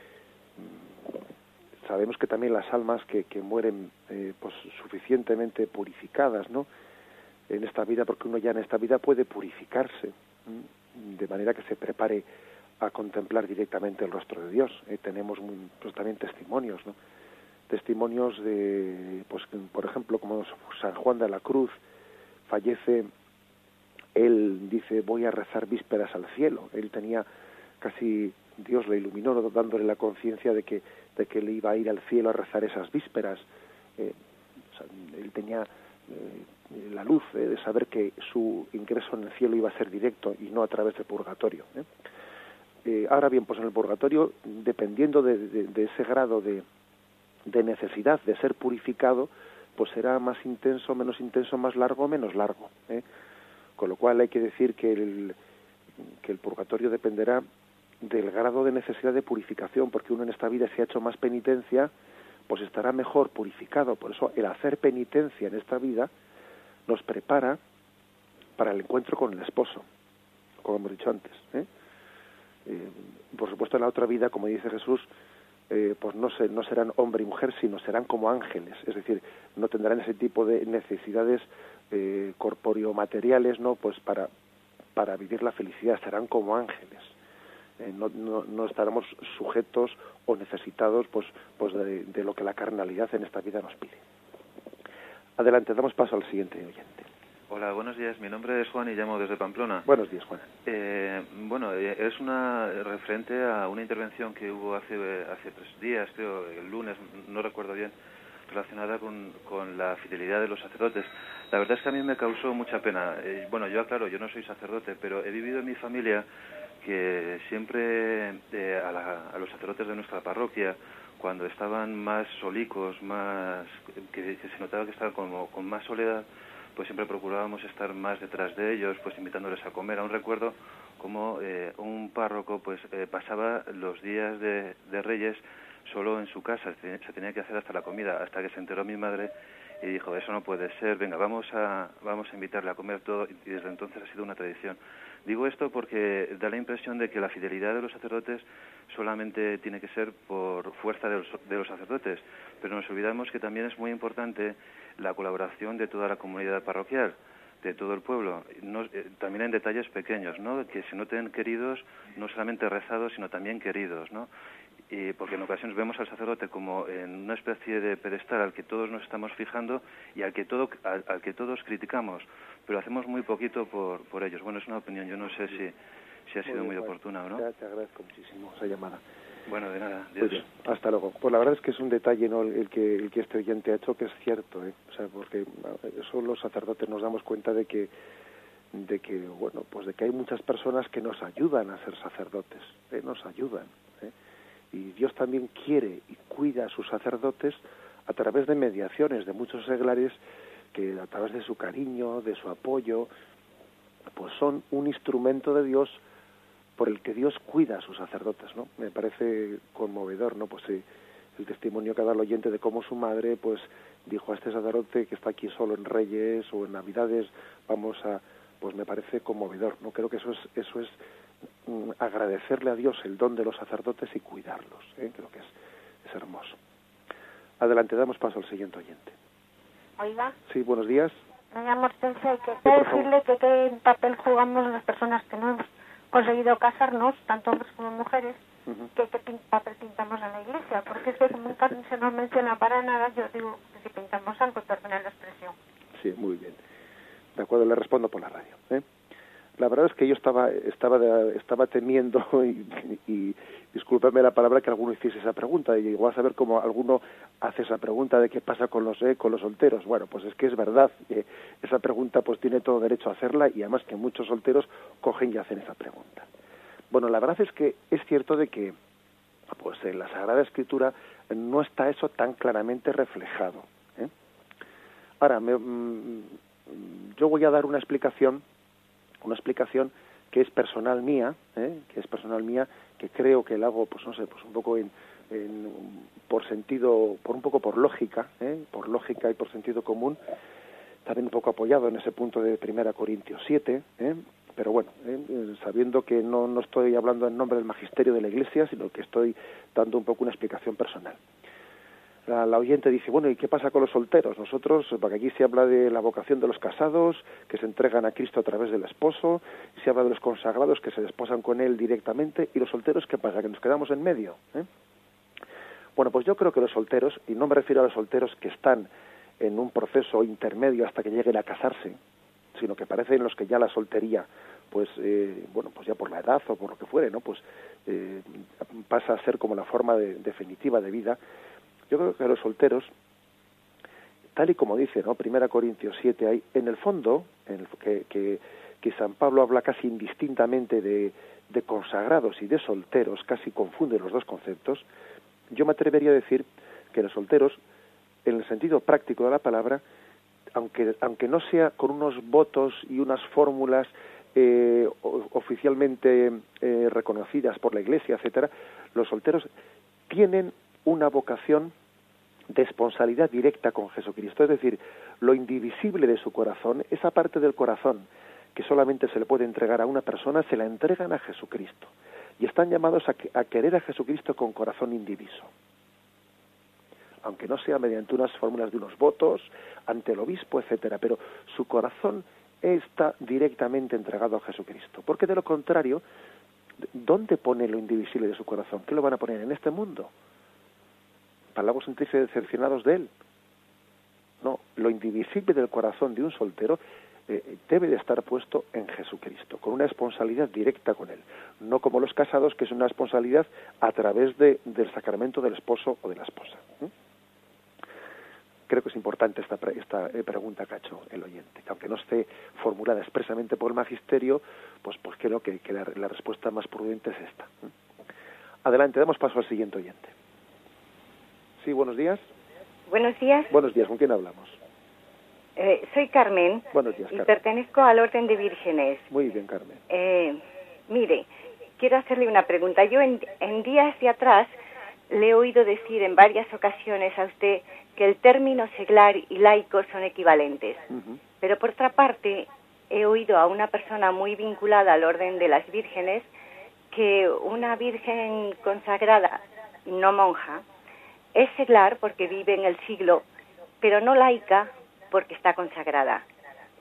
sabemos que también las almas que, que mueren, eh, pues suficientemente purificadas, ¿no? En esta vida, porque uno ya en esta vida puede purificarse, de manera que se prepare a contemplar directamente el rostro de Dios. Eh, tenemos pues, también testimonios, ¿no? Testimonios de, pues, por ejemplo, como San Juan de la Cruz fallece, él dice, voy a rezar vísperas al cielo. Él tenía casi, Dios le iluminó dándole la conciencia de que, de que le iba a ir al cielo a rezar esas vísperas. Eh, él tenía eh, la luz de saber que su ingreso en el cielo iba a ser directo y no a través del purgatorio. Eh, ahora bien, pues en el purgatorio, dependiendo de, ese grado de, necesidad de ser purificado, pues será más intenso, menos intenso, más largo, menos largo. ¿eh? Con lo cual hay que decir que el, que el purgatorio dependerá del grado de necesidad de purificación, porque uno en esta vida si ha hecho más penitencia, pues estará mejor purificado. Por eso el hacer penitencia en esta vida nos prepara para el encuentro con el esposo, como hemos dicho antes. ¿eh? Eh, por supuesto en la otra vida, como dice Jesús, eh, pues no, se, no serán hombre y mujer, sino serán como ángeles, es decir, no tendrán ese tipo de necesidades eh, corpóreo-materiales, ¿no? Pues para, para vivir la felicidad, serán como ángeles. Eh, no, no, no, estaremos sujetos o necesitados pues, pues de, de lo que la carnalidad en esta vida nos pide. Adelante, damos paso al siguiente oyente. Hola, buenos días. Mi nombre es Juan y llamo desde Pamplona. Buenos días, Juan. Eh, bueno, eh, es una referente a una intervención que hubo hace hace tres días, creo, el lunes, no recuerdo bien, relacionada con, con la fidelidad de los sacerdotes. La verdad es que a mí me causó mucha pena. Eh, bueno, yo aclaro, yo no soy sacerdote, pero he vivido en mi familia que siempre a, a los sacerdotes de nuestra parroquia cuando estaban más solicos, más que, se notaba que estaban como con más soledad, pues siempre procurábamos estar más detrás de ellos, pues invitándoles a comer. Aún recuerdo como eh, un párroco pues eh, pasaba los días de, Reyes solo en su casa, se tenía que hacer hasta la comida, hasta que se enteró mi madre y dijo, eso no puede ser, venga, vamos a, vamos a invitarle a comer todo, y desde entonces ha sido una tradición. Digo esto porque da la impresión de que la fidelidad de los sacerdotes solamente tiene que ser por fuerza de los, de los sacerdotes, pero nos olvidamos que también es muy importante la colaboración de toda la comunidad parroquial, de todo el pueblo, eh, también en detalles pequeños, ¿no? que se noten queridos, no solamente rezados, sino también queridos, ¿no? Y porque en ocasiones vemos al sacerdote como en una especie de pedestal al que todos nos estamos fijando y al que, todo, al, que todos criticamos, pero hacemos muy poquito por, por ellos. Bueno, es una opinión, yo no sé si, si ha sido muy, oportuna o no. te agradezco muchísimo esa llamada. Bueno, de nada. hasta luego. Pues la verdad es que es un detalle ¿no? el, que, el que este oyente ha hecho que es cierto, ¿eh? o sea, porque eso los sacerdotes nos damos cuenta de que de que bueno pues de que hay muchas personas que nos ayudan a ser sacerdotes ¿eh? nos ayudan ¿eh? Y Dios también quiere y cuida a sus sacerdotes a través de mediaciones de muchos seglares que a través de su cariño de su apoyo pues son un instrumento de Dios por el que Dios cuida a sus sacerdotes, ¿no? Me parece conmovedor, ¿no? Pues sí, el testimonio que da el oyente de cómo su madre, pues, dijo a este sacerdote que está aquí solo en Reyes o en Navidades, vamos a, pues me parece conmovedor, ¿no? Creo que eso es, eso es agradecerle a Dios el don de los sacerdotes y cuidarlos, ¿eh? Creo que es, es hermoso. Adelante, damos paso al siguiente oyente. Oiga. Sí, buenos días. Me llamo Hortensia y quería decirle que qué papel jugamos las personas que no conseguido casarnos, tanto hombres como mujeres, que, que pintamos en la iglesia, porque es que nunca se nos menciona para nada, yo digo que si pintamos algo, termina la expresión. Sí, muy bien. De acuerdo, le respondo por la radio. ¿eh? La verdad es que yo estaba estaba estaba temiendo y, y la palabra que alguno hiciese esa pregunta y igual saber cómo alguno hace esa pregunta de qué pasa con los eh, con los solteros bueno pues es que es verdad eh, esa pregunta pues tiene todo derecho a hacerla y además que muchos solteros cogen y hacen esa pregunta bueno la verdad es que es cierto de que pues en la Sagrada Escritura no está eso tan claramente reflejado ¿eh? ahora me, mm, yo voy a dar una explicación una explicación que es personal mía, ¿eh? que es personal mía, que creo que la hago, pues no sé, pues un poco en, por sentido, por un poco por lógica, ¿eh? por lógica y por sentido común, también un poco apoyado en ese punto de Primera Corintios 7, ¿eh? pero bueno, ¿eh? sabiendo que no, no estoy hablando en nombre del magisterio de la Iglesia, sino que estoy dando un poco una explicación personal la, oyente dice, bueno, ¿y qué pasa con los solteros? Nosotros, porque aquí se habla de la vocación de los casados, que se entregan a Cristo a través del esposo, se habla de los consagrados que se desposan con él directamente, y los solteros, ¿qué pasa? Que nos quedamos en medio. ¿eh? Bueno, pues yo creo que los solteros, y no me refiero a los solteros que están en un proceso intermedio hasta que lleguen a casarse, sino que parecen los que ya la soltería, pues, eh, bueno, pues ya por la edad o por lo que fuere, ¿no? Pues eh, pasa a ser como la forma definitiva de vida yo creo que los solteros, tal y como dice, ¿no? Primera Corintios 7, hay, en el fondo, en el, que, que, que, San Pablo habla casi indistintamente de, de consagrados y de solteros, casi confunde los dos conceptos, yo me atrevería a decir que los solteros, en el sentido práctico de la palabra, aunque, aunque no sea con unos votos y unas fórmulas eh, oficialmente eh, reconocidas por la Iglesia, etcétera, los solteros tienen una vocación de esponsalidad directa con Jesucristo, es decir, lo indivisible de su corazón, esa parte del corazón que solamente se le puede entregar a una persona, se la entregan a Jesucristo. Y están llamados a, querer a Jesucristo con corazón indiviso. Aunque no sea mediante unas fórmulas de unos votos, ante el obispo, etcétera, pero su corazón está directamente entregado a Jesucristo. Porque de lo contrario, ¿dónde pone lo indivisible de su corazón? ¿Qué lo van a poner en este mundo? Para luego sentirse decepcionados de él. No, lo indivisible del corazón de un soltero eh, debe de estar puesto en Jesucristo, con una responsabilidad directa con Él, no como los casados, que es una responsabilidad a través de, del sacramento del esposo o de la esposa. Creo que es importante esta, esta eh, pregunta que ha hecho el oyente, que aunque no esté formulada expresamente por el magisterio, pues, pues creo que, la, la respuesta más prudente es esta. Adelante, damos paso al siguiente oyente. Sí, buenos días. Buenos días. Buenos días, ¿con quién hablamos? Eh, soy Carmen. Buenos días, Y pertenezco al Orden de Vírgenes. Muy bien, Carmen. Eh, mire, quiero hacerle una pregunta. Yo en, días de atrás le he oído decir en varias ocasiones a usted que el término seglar y laico son equivalentes. Pero por otra parte, he oído a una persona muy vinculada al Orden de las Vírgenes que una virgen consagrada, no monja, es seglar porque vive en el siglo, pero no laica porque está consagrada.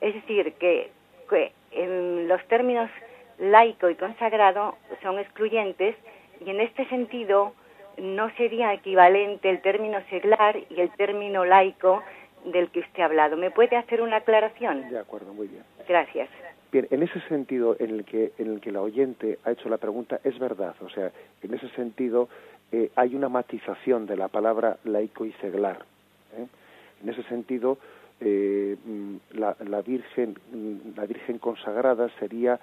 Es decir, que, en los términos laico y consagrado son excluyentes y en este sentido no sería equivalente el término seglar y el término laico del que usted ha hablado. ¿Me puede hacer una aclaración? De acuerdo, muy bien. Gracias. Bien, en ese sentido en el que en el que la oyente ha hecho la pregunta es verdad, o sea, en ese sentido eh, hay una matización de la palabra laico y seglar. ¿eh? En ese sentido, eh, mm, la, la, virgen, mm, la virgen consagrada sería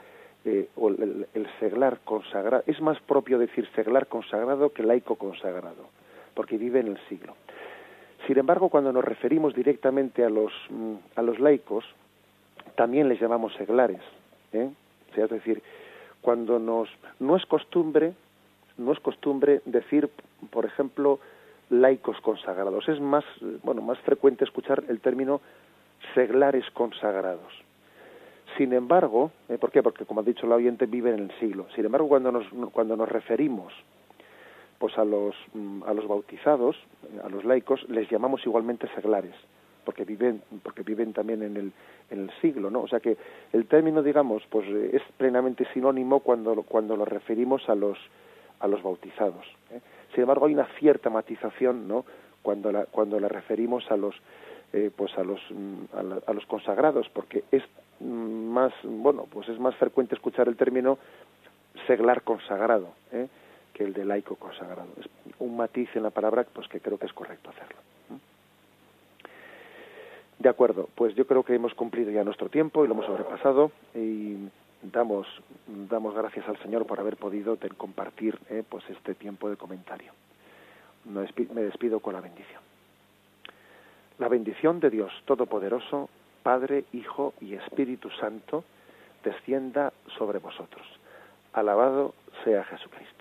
o el, seglar consagrado. Es más propio decir seglar consagrado que laico consagrado, porque vive en el siglo. Sin embargo, cuando nos referimos directamente a los, mm, a los laicos, también les llamamos seglares. O sea, es decir, cuando nos no es costumbre no es costumbre decir, por ejemplo, laicos consagrados. Es más, bueno, más frecuente escuchar el término seglares consagrados. Sin embargo, ¿eh? ¿por qué? Porque como ha dicho la oyente, vive en el siglo. Sin embargo, cuando nos, cuando nos referimos pues a los, mm, a los bautizados, a los laicos, les llamamos igualmente seglares, porque viven, porque viven también en el, en el siglo, ¿no? O sea que el término, digamos, pues es plenamente sinónimo cuando, cuando lo referimos a los, a los bautizados. ¿eh? Sin embargo, hay una cierta matización, ¿no? Cuando la, cuando la referimos a los, eh, pues a los, mm, a, los consagrados, porque es más, bueno, pues es más frecuente escuchar el término seglar consagrado ¿eh? que el de laico consagrado. Es un matiz en la palabra pues que creo que es correcto hacerlo. De acuerdo, pues yo creo que hemos cumplido ya nuestro tiempo y lo hemos sobrepasado y damos damos gracias al Señor por haber podido compartir ¿eh? pues este tiempo de comentario. Me despido con la bendición. La bendición de Dios Todopoderoso, Padre, Hijo y Espíritu Santo, descienda sobre vosotros. Alabado sea Jesucristo.